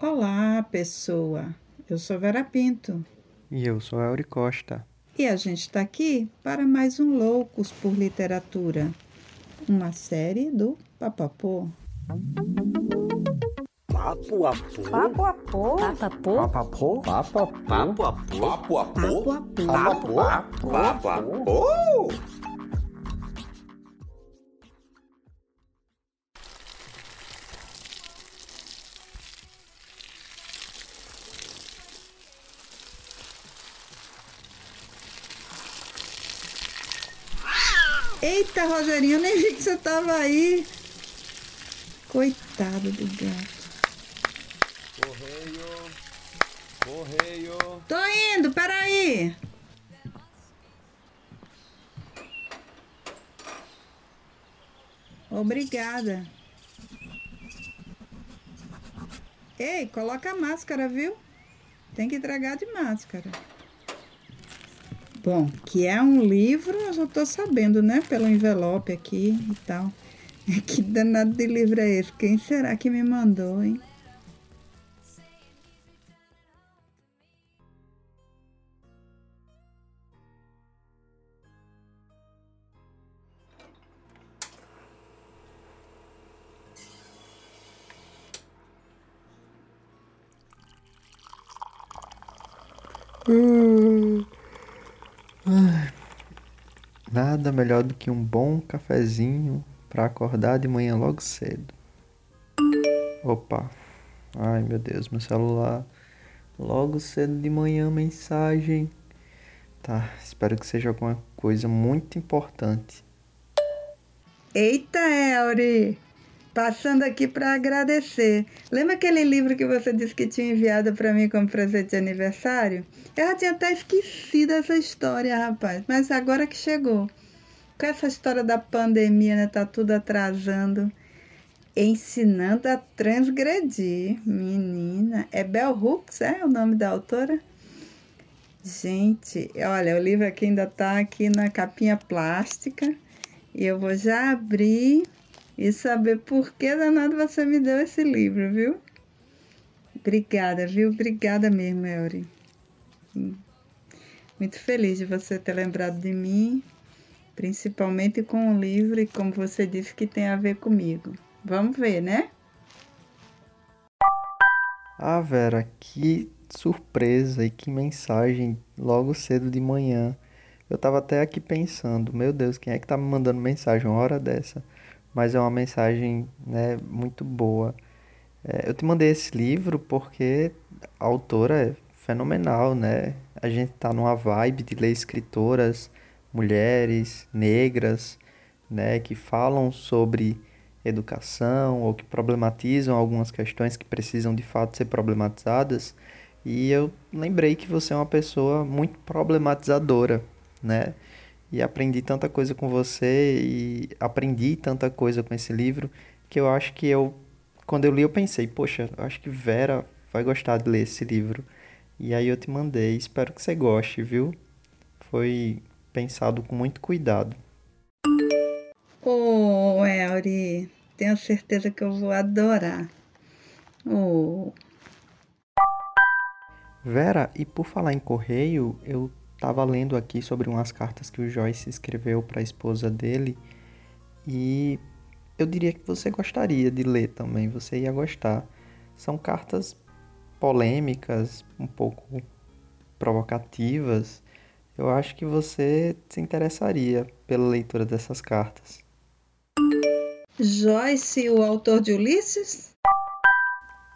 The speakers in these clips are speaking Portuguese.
Olá, pessoa. Eu sou Vera Pinto E eu sou Elri Costa. e a gente está aqui para mais um Loucos por Literatura, uma série do Papapô. Papo a pô. Papo a pô. Papapô? Papapô. Papo a pô? Papo a pô. Papo a pô? Papo a pô. Papo a Eita, Rogerinho, eu nem vi que você estava aí. Coitado do gato. Correio. Correio. Tô indo, peraí. Obrigada. Ei, coloca a máscara, viu? Tem que entregar de máscara. Bom, que é um livro, eu já tô sabendo, né? Pelo envelope aqui e tal. Que danado de livro é esse? Quem será que me mandou, hein? Melhor do que um bom cafezinho para acordar de manhã logo cedo. Opa. Ai, meu Deus, meu celular. Logo cedo de manhã, mensagem. Tá, espero que seja alguma coisa muito importante. Eita, Elri! Passando aqui para agradecer. Lembra aquele livro que você disse que tinha enviado para mim como presente de aniversário? Eu já tinha até esquecido essa história, rapaz. Mas agora que chegou. Com essa história da pandemia, né? Tá tudo atrasando. Ensinando a transgredir. Menina. É Bell Hooks, é o nome da autora? Gente, olha, o livro aqui ainda tá aqui na capinha plástica. E eu vou já abrir e saber por que danado você me deu esse livro, viu? Obrigada, viu? Obrigada mesmo, Elri. Muito feliz de você ter lembrado de mim, principalmente com o livro e como você disse que tem a ver comigo. Vamos ver, né? Ah, Vera, que surpresa e que mensagem logo cedo de manhã. Eu tava até aqui pensando, meu Deus, quem é que tá me mandando mensagem uma hora dessa? Mas é uma mensagem, né, muito boa. É, eu te mandei esse livro porque a autora é fenomenal, né? A gente tá numa vibe de ler escritoras, mulheres, negras, né, que falam sobre educação ou que problematizam algumas questões que precisam de fato ser problematizadas. E eu lembrei que você é uma pessoa muito problematizadora, né? E aprendi tanta coisa com você e aprendi tanta coisa com esse livro que eu acho que eu, quando eu li, eu pensei, poxa, eu acho que Vera vai gostar de ler esse livro. E aí eu te mandei, espero que você goste, viu? Foi pensado com muito cuidado. Oh, Elri, tenho certeza que eu vou adorar. Oh, Vera, e por falar em correio, eu tava lendo aqui sobre umas cartas que o Joyce escreveu para a esposa dele e eu diria que você gostaria de ler também, você ia gostar. São cartas polêmicas, um pouco provocativas. Eu acho que você se interessaria pela leitura dessas cartas. Joyce, o autor de Ulisses?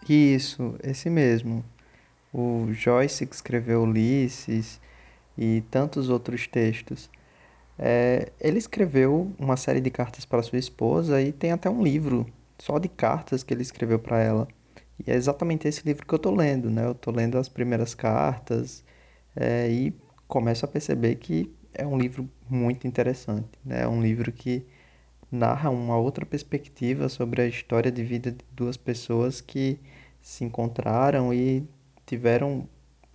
Isso, esse mesmo. O Joyce que escreveu Ulisses e tantos outros textos. É, ele escreveu uma série de cartas para sua esposa e tem até um livro só de cartas que ele escreveu para ela. E é exatamente esse livro que eu estou lendo, né? Eu estou lendo as primeiras cartas é, e começo a perceber que é um livro muito interessante, né? É um livro que narra uma outra perspectiva sobre a história de vida de duas pessoas que se encontraram e tiveram,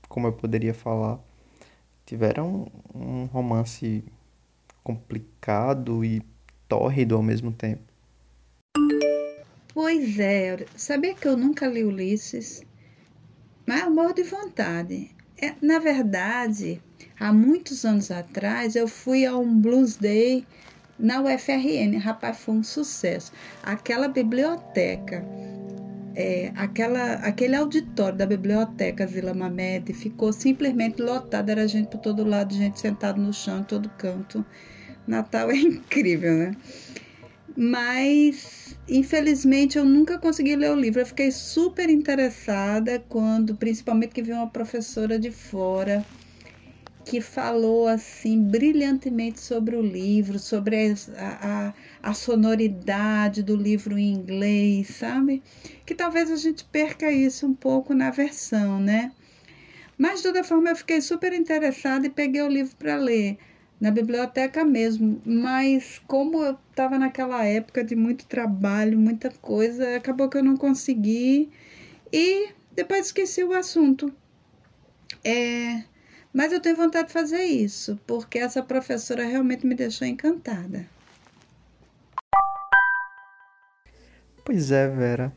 como eu poderia falar, tiveram um romance complicado e tórrido ao mesmo tempo. Pois é, sabia que eu nunca li Ulisses? Mas morro de vontade. É, na verdade, há muitos anos atrás, eu fui a um Blues Day na UFRN. Rapaz, foi um sucesso. Aquela biblioteca, é, aquela, aquele auditório da biblioteca Vila Mamed ficou simplesmente lotado. Era gente por todo lado, gente sentada no chão, em todo canto. Natal é incrível, né? Mas, infelizmente, eu nunca consegui ler o livro. Eu fiquei super interessada quando, principalmente, que vi uma professora de fora que falou assim brilhantemente sobre o livro, sobre a, a, a, sonoridade do livro em inglês, sabe? Que talvez a gente perca isso um pouco na versão, né? Mas de toda forma eu fiquei super interessada e peguei o livro para ler na biblioteca mesmo, mas como eu estava naquela época de muito trabalho, muita coisa, acabou que eu não consegui e depois esqueci o assunto. É, mas eu tenho vontade de fazer isso, porque essa professora realmente me deixou encantada. Pois é, Vera.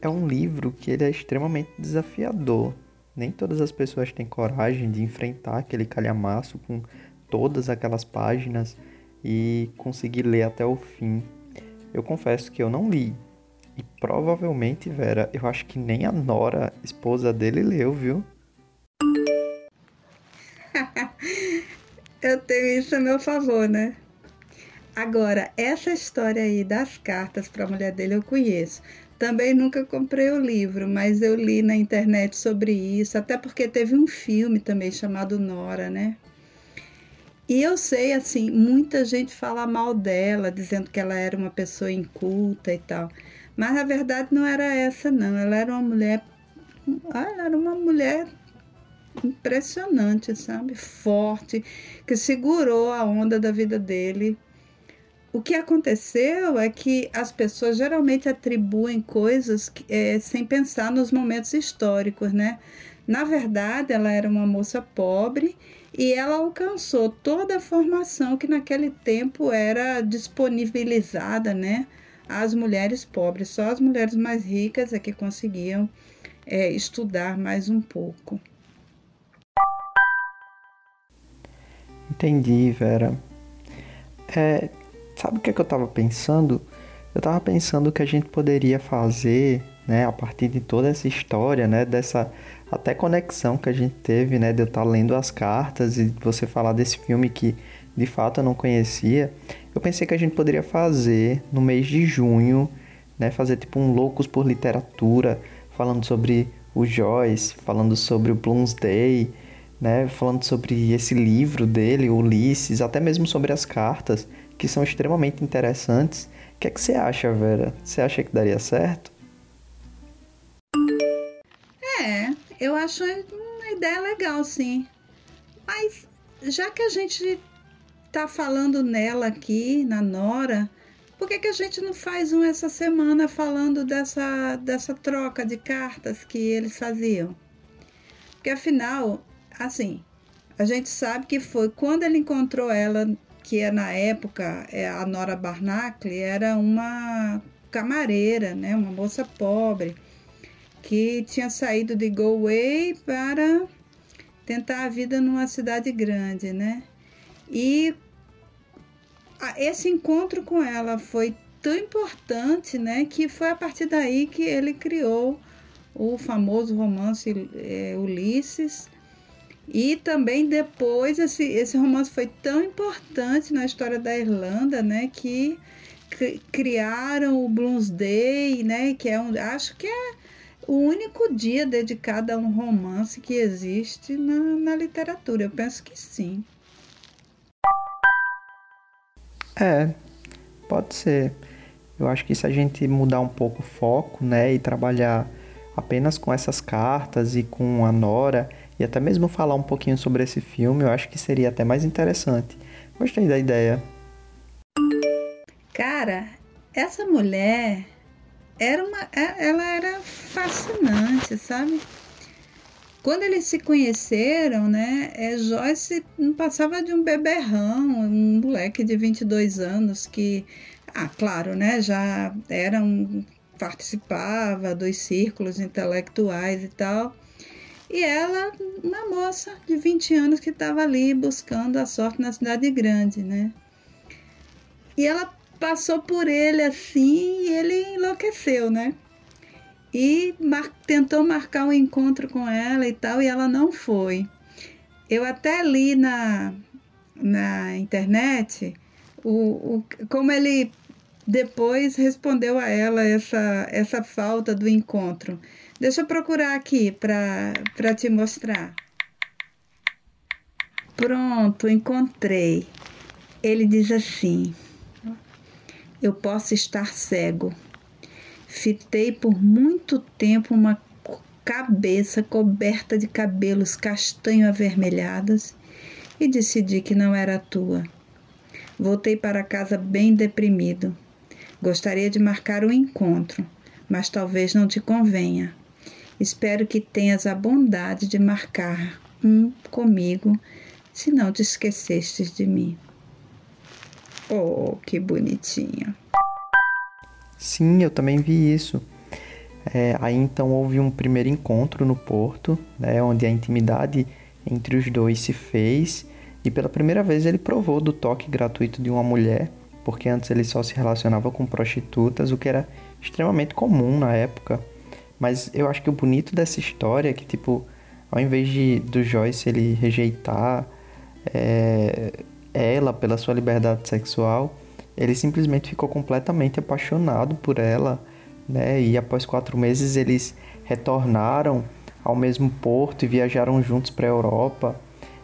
É um livro que ele é extremamente desafiador. Nem todas as pessoas têm coragem de enfrentar aquele calhamaço com todas aquelas páginas e conseguir ler até o fim. Eu confesso que eu não li. E provavelmente, Vera, eu acho que nem a Nora, esposa dele, leu, viu? eu tenho isso a meu favor, né? Agora, essa história aí das cartas para a mulher dele eu conheço. Também nunca comprei o livro, mas eu li na internet sobre isso, até porque teve um filme também chamado Nora, né? E eu sei, assim, muita gente fala mal dela, dizendo que ela era uma pessoa inculta e tal. Mas a verdade não era essa, não. Ela era uma mulher. Ela era uma mulher impressionante, sabe? Forte, que segurou a onda da vida dele. O que aconteceu é que as pessoas geralmente atribuem coisas é, sem pensar nos momentos históricos, né? Na verdade, ela era uma moça pobre e ela alcançou toda a formação que naquele tempo era disponibilizada, né, às mulheres pobres. Só as mulheres mais ricas é que conseguiam é, estudar mais um pouco. Entendi, Vera. É, sabe o que, é que eu estava pensando? Eu estava pensando que a gente poderia fazer, né, a partir de toda essa história, né, dessa até conexão que a gente teve, né, de eu estar lendo as cartas e você falar desse filme que de fato eu não conhecia, eu pensei que a gente poderia fazer no mês de junho, né, fazer tipo um Loucos por Literatura, falando sobre o Joyce, falando sobre o Bloomsday, né, falando sobre esse livro dele, Ulisses, até mesmo sobre as cartas, que são extremamente interessantes. O que é que você acha, Vera? Você acha que daria certo? Eu acho uma ideia legal, sim. Mas já que a gente tá falando nela aqui, na Nora, por que, que a gente não faz um essa semana falando dessa, dessa troca de cartas que eles faziam? Porque afinal, assim, a gente sabe que foi quando ele encontrou ela, que é na época, é, a Nora Barnacle era uma camareira, né, uma moça pobre que tinha saído de Galway para tentar a vida numa cidade grande, né? E esse encontro com ela foi tão importante, né, que foi a partir daí que ele criou o famoso romance é, Ulisses. E também depois esse, esse romance foi tão importante na história da Irlanda, né, que criaram o Bloomsday, né, que é um, acho que é o único dia dedicado a um romance que existe na, na literatura. Eu penso que sim. É, pode ser. Eu acho que se a gente mudar um pouco o foco, né, e trabalhar apenas com essas cartas e com a Nora, e até mesmo falar um pouquinho sobre esse filme, eu acho que seria até mais interessante. Gostei da ideia. Cara, essa mulher era uma, ela era fascinante, sabe? Quando eles se conheceram, né, é, Joyce não passava de um beberrão, um moleque de 22 anos que, ah, claro, né, já era um participava dos círculos intelectuais e tal. E ela, uma moça de 20 anos que estava ali buscando a sorte na cidade grande, né? E ela passou por ele assim e ele enlouqueceu, né? E mar tentou marcar um encontro com ela e tal, e ela não foi. Eu até li na, na internet o, o, como ele depois respondeu a ela essa, essa falta do encontro. Deixa eu procurar aqui para te mostrar. Pronto, encontrei. Ele diz assim: Eu posso estar cego. Fitei por muito tempo uma cabeça coberta de cabelos castanho avermelhados e decidi que não era tua. Voltei para casa bem deprimido. Gostaria de marcar um encontro, mas talvez não te convenha. Espero que tenhas a bondade de marcar um comigo, se não te esquecestes de mim. Oh, que bonitinho. Sim, eu também vi isso. É, aí então houve um primeiro encontro no porto, né, onde a intimidade entre os dois se fez e pela primeira vez ele provou do toque gratuito de uma mulher, porque antes ele só se relacionava com prostitutas, o que era extremamente comum na época. Mas eu acho que o bonito dessa história é que, tipo, ao invés de do Joyce ele rejeitar é, ela pela sua liberdade sexual, ele simplesmente ficou completamente apaixonado por ela, né? E após quatro meses eles retornaram ao mesmo porto e viajaram juntos para a Europa.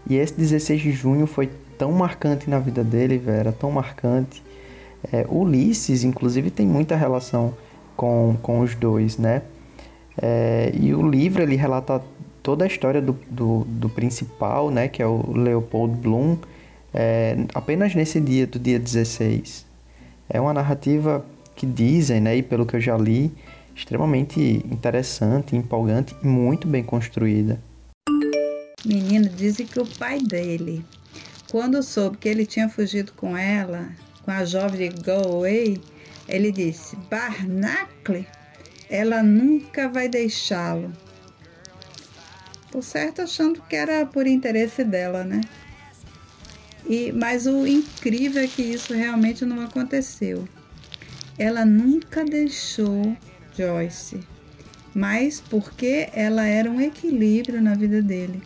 E esse 16 de junho foi tão marcante na vida dele, Vera, tão marcante. É, Ulisses, inclusive, tem muita relação com, com os dois, né? É, e o livro ele relata toda a história do, do, do principal, né, que é o Leopold Bloom, é, apenas nesse dia, do dia 16. É uma narrativa que dizem, né, e pelo que eu já li, extremamente interessante, empolgante e muito bem construída. Menino, dizem que o pai dele, quando soube que ele tinha fugido com ela, com a jovem de Galway, ele disse: Barnacle ela nunca vai deixá-lo. Por certo, achando que era por interesse dela, né? E, mas o incrível é que isso realmente não aconteceu. Ela nunca deixou Joyce, mas porque ela era um equilíbrio na vida dele.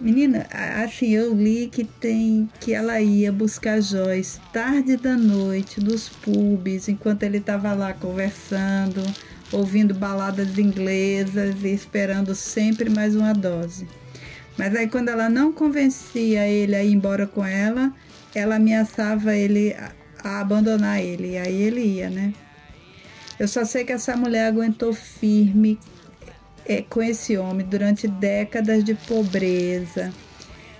Menina, assim, eu li que tem que ela ia buscar Joyce tarde da noite nos pubs, enquanto ele estava lá conversando, ouvindo baladas inglesas e esperando sempre mais uma dose. Mas aí quando ela não convencia ele a ir embora com ela, ela ameaçava ele a, abandonar ele, e aí ele ia, né? Eu só sei que essa mulher aguentou firme, é, com esse homem durante décadas de pobreza,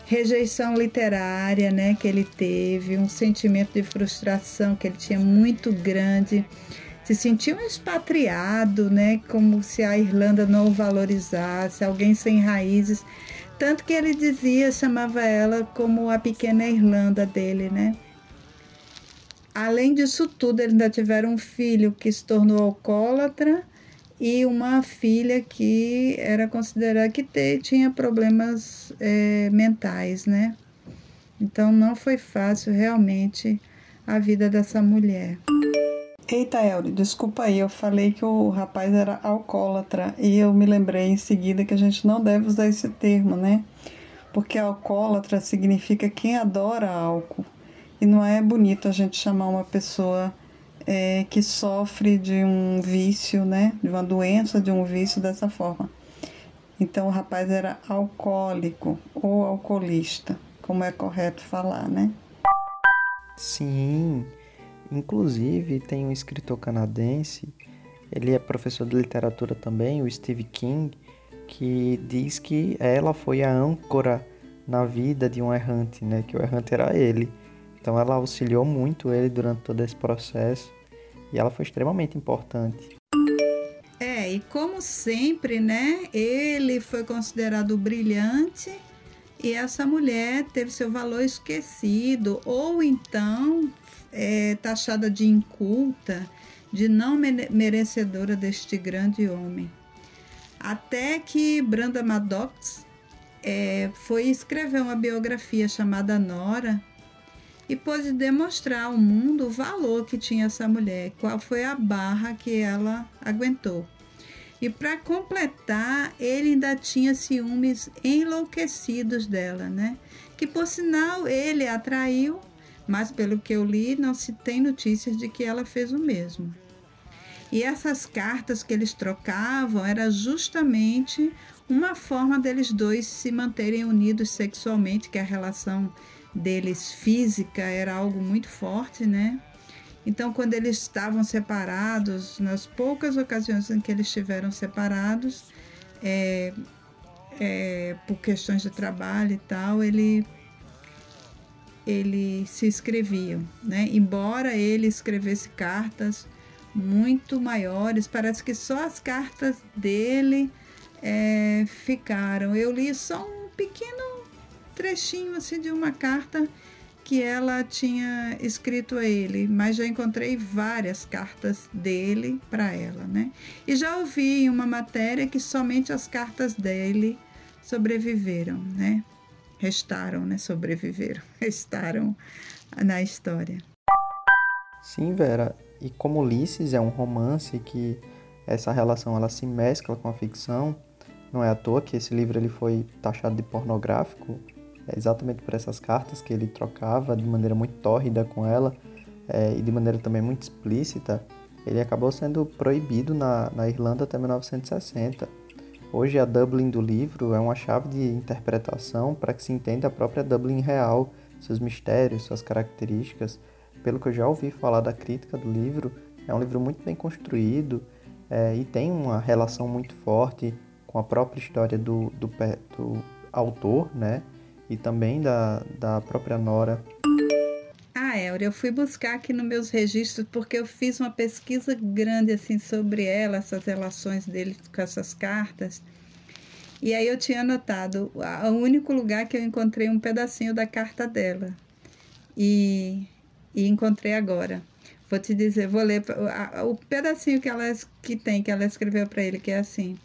rejeição literária, né, que ele teve, um sentimento de frustração que ele tinha muito grande, se sentiu um expatriado, né, como se a Irlanda não o valorizasse, alguém sem raízes, tanto que ele dizia, chamava ela como a pequena Irlanda dele, né? Além disso tudo, eles ainda tiveram um filho que se tornou alcoólatra e uma filha que era considerada que te, tinha problemas é, mentais, né? Então não foi fácil realmente a vida dessa mulher. Eita, Elri, desculpa aí, eu falei que o rapaz era alcoólatra e eu me lembrei em seguida que a gente não deve usar esse termo, né? Porque alcoólatra significa quem adora álcool e não é bonito a gente chamar uma pessoa é, que sofre de um vício, né? De uma doença, de um vício dessa forma. Então o rapaz era alcoólico ou alcoolista, como é correto falar, né? Sim. Inclusive tem um escritor canadense, ele é professor de literatura também, o Steve King, que diz que ela foi a âncora na vida de um errante, né? Que o errante era ele. Então ela auxiliou muito ele durante todo esse processo e ela foi extremamente importante. É, e como sempre, né, ele foi considerado brilhante e essa mulher teve seu valor esquecido ou então é, taxada de inculta de não merecedora deste grande homem. Até que Branda Maddox é, foi escrever uma biografia chamada Nora e pôde demonstrar ao mundo o valor que tinha essa mulher, qual foi a barra que ela aguentou. E para completar, ele ainda tinha ciúmes enlouquecidos dela, né? Que por sinal ele atraiu, mas pelo que eu li, não se tem notícias de que ela fez o mesmo. E essas cartas que eles trocavam era justamente uma forma deles dois se manterem unidos sexualmente, que a relação deles física era algo muito forte, né? Então, quando eles estavam separados, nas poucas ocasiões em que eles estiveram separados, é, é, por questões de trabalho e tal, ele ele se escreviam, né? Embora ele escrevesse cartas muito maiores, parece que só as cartas dele é, ficaram. Eu li só um pequeno trechinho assim de uma carta que ela tinha escrito a ele, mas já encontrei várias cartas dele para ela, né? E já ouvi em uma matéria que somente as cartas dele sobreviveram, né? Restaram, né? Sobreviveram, restaram na história. Sim, Vera. E como Ulisses é um romance que essa relação ela se mescla com a ficção, não é à toa que esse livro ele foi taxado de pornográfico é exatamente por essas cartas que ele trocava de maneira muito tórrida com ela é, e de maneira também muito explícita, ele acabou sendo proibido na, na Irlanda até 1960. Hoje, a Dublin do livro é uma chave de interpretação para que se entenda a própria Dublin real, seus mistérios, suas características. Pelo que eu já ouvi falar da crítica do livro, é um livro muito bem construído é, e tem uma relação muito forte com a própria história do, do, do autor, né? e também da, da própria Nora. Ah, eu fui buscar aqui nos meus registros porque eu fiz uma pesquisa grande assim sobre ela, essas relações dele com essas cartas. E aí eu tinha anotado o único lugar que eu encontrei um pedacinho da carta dela. E, e encontrei agora. Vou te dizer, vou ler o pedacinho que ela que tem que ela escreveu para ele, que é assim: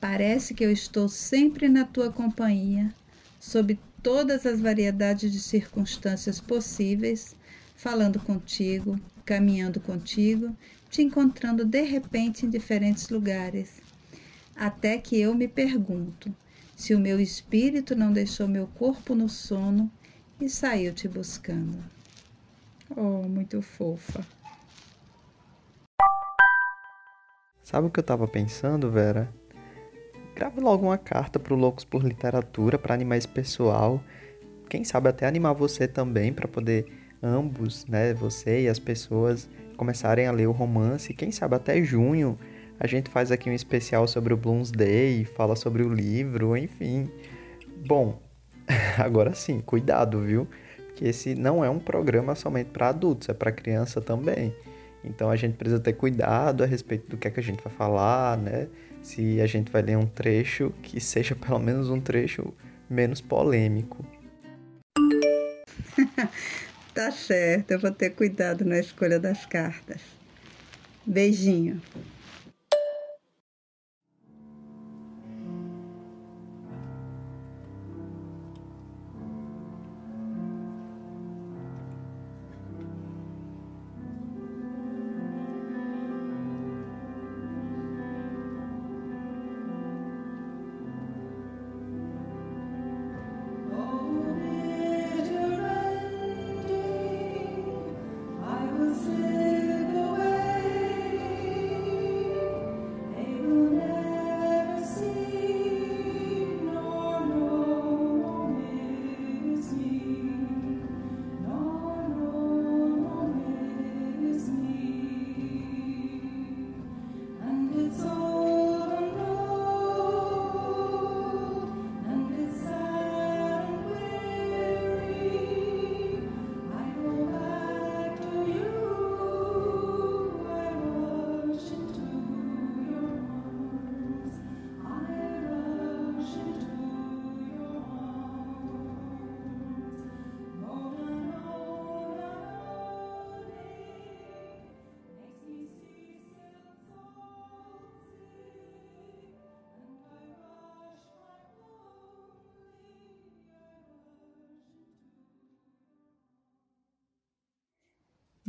Parece que eu estou sempre na tua companhia, sob todas as variedades de circunstâncias possíveis, falando contigo, caminhando contigo, te encontrando de repente em diferentes lugares. Até que eu me pergunto se o meu espírito não deixou meu corpo no sono e saiu te buscando. Oh, muito fofa. Sabe o que eu estava pensando, Vera? Grave logo uma carta pro Loucos por Literatura para animar esse pessoal. Quem sabe até animar você também para poder ambos, né, você e as pessoas começarem a ler o romance. Quem sabe até junho a gente faz aqui um especial sobre o Bloomsday, fala sobre o livro, enfim. Bom, agora sim, cuidado, viu? Que esse não é um programa somente para adultos, é para criança também. Então a gente precisa ter cuidado a respeito do que é que a gente vai falar, né? Se a gente vai ler um trecho que seja pelo menos um trecho menos polêmico. tá certo, eu vou ter cuidado na escolha das cartas. Beijinho.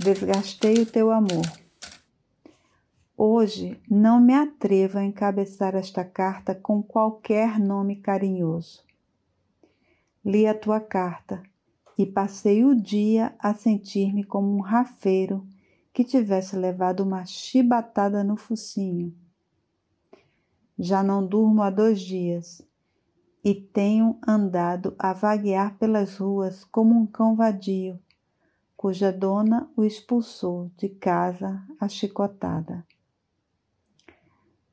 Desgastei o teu amor. Hoje não me atrevo a encabeçar esta carta com qualquer nome carinhoso. Li a tua carta e passei o dia a sentir-me como um rafeiro que tivesse levado uma chibatada no focinho. Já não durmo há dois dias e tenho andado a vaguear pelas ruas como um cão vadio, cuja dona o expulsou de casa a chicotada.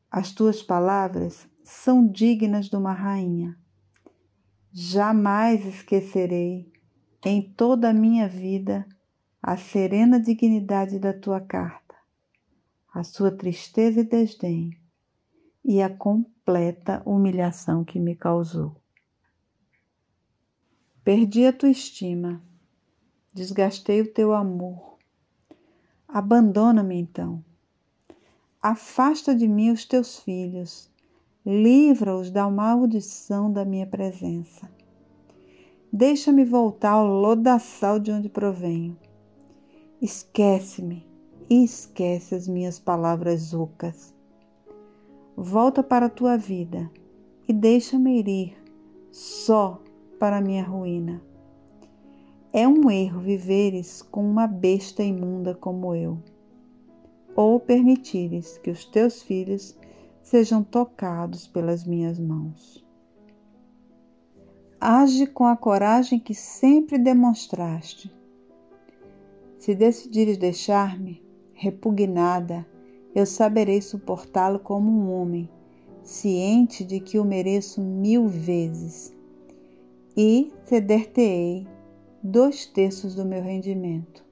As tuas palavras são dignas de uma rainha. Jamais esquecerei em toda a minha vida a serena dignidade da tua carta, a sua tristeza e desdém e a completa humilhação que me causou. Perdi a tua estima, desgastei o teu amor. Abandona-me então. Afasta de mim os teus filhos, livra-os da maldição da minha presença. Deixa-me voltar ao lodaçal de onde provenho Esquece-me e esquece as minhas palavras ocas. Volta para a tua vida e deixa-me ir só para a minha ruína. É um erro viveres com uma besta imunda como eu, ou permitires que os teus filhos sejam tocados pelas minhas mãos. Age com a coragem que sempre demonstraste se decidires deixar-me, repugnada, eu saberei suportá-lo como um homem, ciente de que o mereço mil vezes, e ceder-te-ei dois terços do meu rendimento.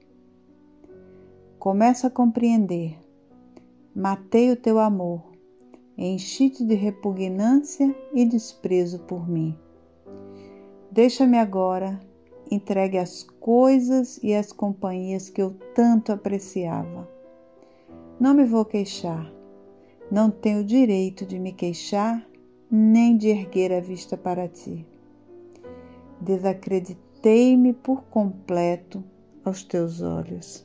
Começo a compreender. Matei o teu amor, enchi-te de repugnância e desprezo por mim. Deixa-me agora entregue as coisas e as companhias que eu tanto apreciava. Não me vou queixar, não tenho direito de me queixar nem de erguer a vista para ti. Desacreditei-me por completo aos teus olhos.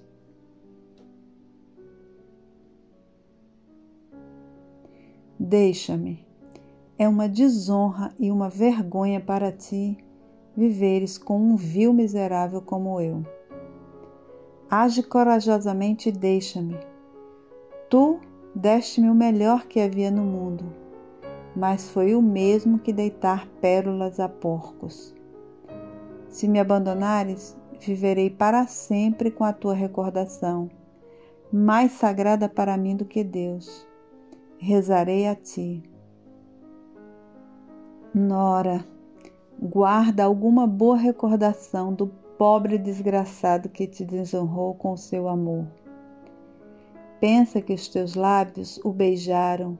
Deixa-me. É uma desonra e uma vergonha para ti viveres com um vil miserável como eu. Age corajosamente e deixa-me. Tu deste-me o melhor que havia no mundo, mas foi o mesmo que deitar pérolas a porcos. Se me abandonares, viverei para sempre com a tua recordação, mais sagrada para mim do que Deus. Rezarei a ti. Nora, guarda alguma boa recordação do pobre desgraçado que te desonrou com o seu amor. Pensa que os teus lábios o beijaram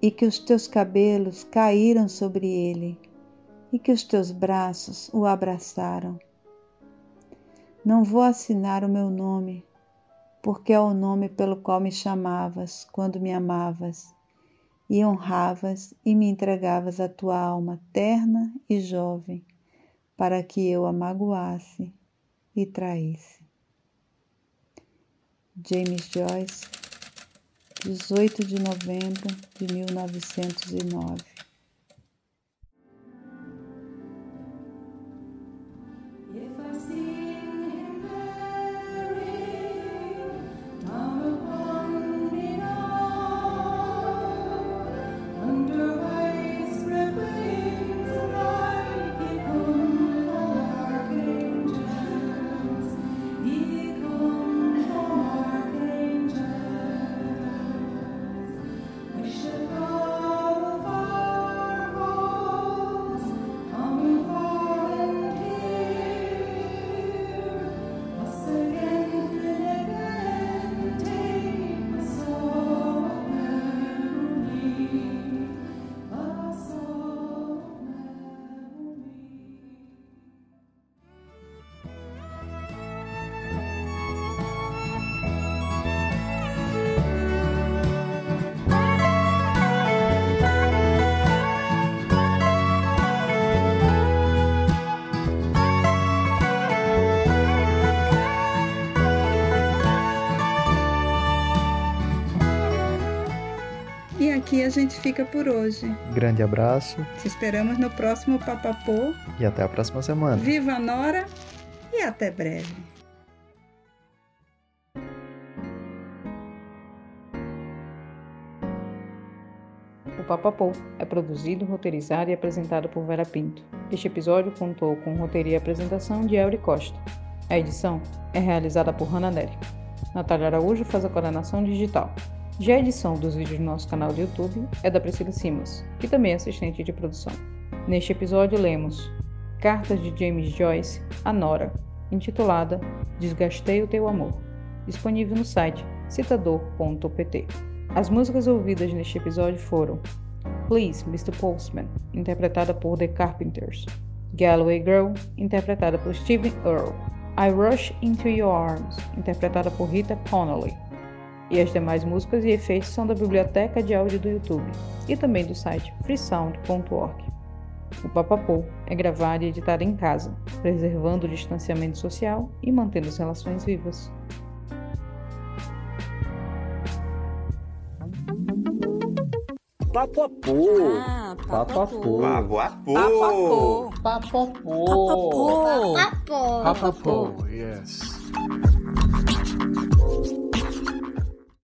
e que os teus cabelos caíram sobre ele e que os teus braços o abraçaram. Não vou assinar o meu nome, porque é o nome pelo qual me chamavas quando me amavas e honravas e me entregavas a tua alma terna e jovem, para que eu a magoasse e traísse. James Joyce, 18 de novembro de 1909 aqui a gente fica por hoje. Grande abraço Te esperamos no próximo Papapô. e até a próxima semana. Viva a Nora e até breve. O Papapô é produzido, roteirizado e apresentado por Vera Pinto. Este episódio contou com roteiro e apresentação de Elri Costa. A edição é realizada por Hannah Nery. Natália Araújo faz a coordenação digital. Já a edição dos vídeos do nosso canal do YouTube é da Priscila Simas, que também é assistente de produção. Neste episódio lemos Cartas de James Joyce a Nora, intitulada Desgastei o Teu Amor, disponível no site citador.pt. As músicas ouvidas neste episódio foram Please, Mr. Postman, interpretada por The Carpenters, Galloway Girl, interpretada por Stephen Earle, I Rush Into Your Arms, interpretada por Rita Connolly. E as demais músicas e efeitos são da biblioteca de áudio do YouTube e também do site freesound.org. O Papapô é gravado e editado em casa, preservando o distanciamento social e mantendo as relações vivas. Papo a pô. Ah, Papapô. Papo a pô. Papapô. Papapô, yes.